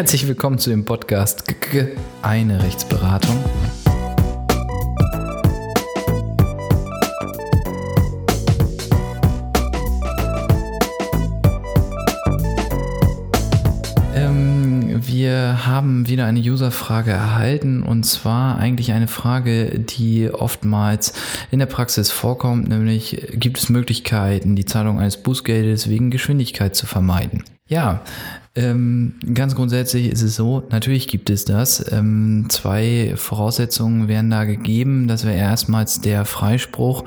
Herzlich willkommen zu dem Podcast Eine Rechtsberatung. Ähm, wir haben wieder eine Userfrage erhalten und zwar eigentlich eine Frage, die oftmals in der Praxis vorkommt, nämlich gibt es Möglichkeiten, die Zahlung eines Bußgeldes wegen Geschwindigkeit zu vermeiden? Ja, ähm, ganz grundsätzlich ist es so, natürlich gibt es das. Ähm, zwei Voraussetzungen werden da gegeben. Das wäre erstmals der Freispruch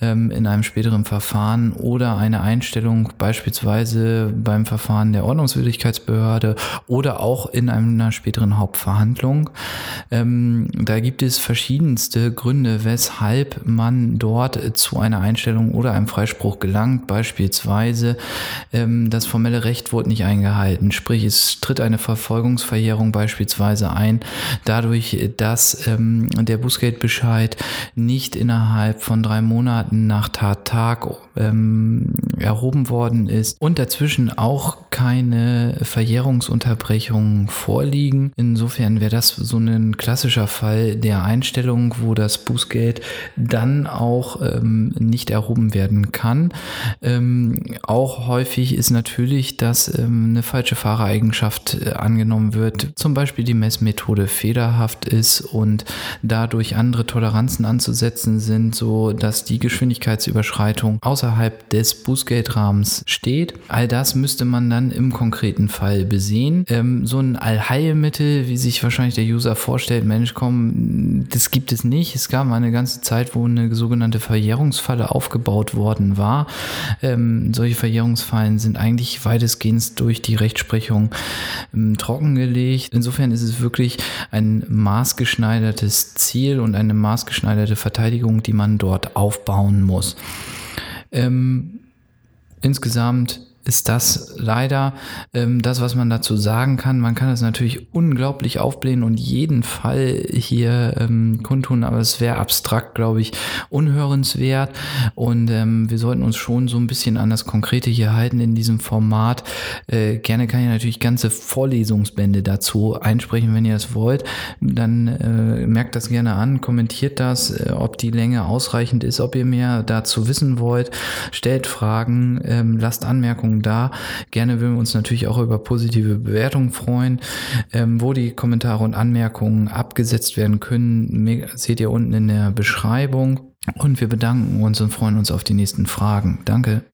ähm, in einem späteren Verfahren oder eine Einstellung beispielsweise beim Verfahren der Ordnungswidrigkeitsbehörde oder auch in einer späteren Hauptverhandlung. Ähm, da gibt es verschiedenste Gründe, weshalb man dort zu einer Einstellung oder einem Freispruch gelangt. Beispielsweise ähm, das formelle Recht wurde nicht eingehalten werden. Sprich, es tritt eine Verfolgungsverjährung beispielsweise ein, dadurch, dass ähm, der Bußgeldbescheid nicht innerhalb von drei Monaten nach Tattag ähm, erhoben worden ist und dazwischen auch keine Verjährungsunterbrechungen vorliegen. Insofern wäre das so ein klassischer Fall der Einstellung, wo das Bußgeld dann auch ähm, nicht erhoben werden kann. Ähm, auch häufig ist natürlich, dass ähm, eine falsche Fahrereigenschaft äh, angenommen wird, zum Beispiel die Messmethode fehlerhaft ist und dadurch andere Toleranzen anzusetzen sind, so dass die Geschwindigkeitsüberschreitung außerhalb des Bußgeldrahmens steht. All das müsste man dann im konkreten Fall besehen. Ähm, so ein Allheilmittel, wie sich wahrscheinlich der User vorstellt, Mensch, komm, das gibt es nicht. Es gab eine ganze Zeit, wo eine sogenannte Verjährungsfalle aufgebaut worden war. Ähm, solche Verjährungsfallen sind eigentlich weitestgehend durch die Rechtsprechung ähm, trockengelegt. Insofern ist es wirklich ein maßgeschneidertes Ziel und eine maßgeschneiderte Verteidigung, die man dort aufbauen muss. Ähm, insgesamt ist das leider ähm, das, was man dazu sagen kann. Man kann das natürlich unglaublich aufblähen und jeden Fall hier ähm, kundtun, aber es wäre abstrakt, glaube ich, unhörenswert. Und ähm, wir sollten uns schon so ein bisschen an das Konkrete hier halten in diesem Format. Äh, gerne kann ich natürlich ganze Vorlesungsbände dazu einsprechen, wenn ihr es wollt. Dann äh, merkt das gerne an, kommentiert das, äh, ob die Länge ausreichend ist, ob ihr mehr dazu wissen wollt. Stellt Fragen, ähm, lasst Anmerkungen Anregungen da. Gerne würden wir uns natürlich auch über positive Bewertungen freuen. Ähm, wo die Kommentare und Anmerkungen abgesetzt werden können, seht ihr unten in der Beschreibung. Und wir bedanken uns und freuen uns auf die nächsten Fragen. Danke.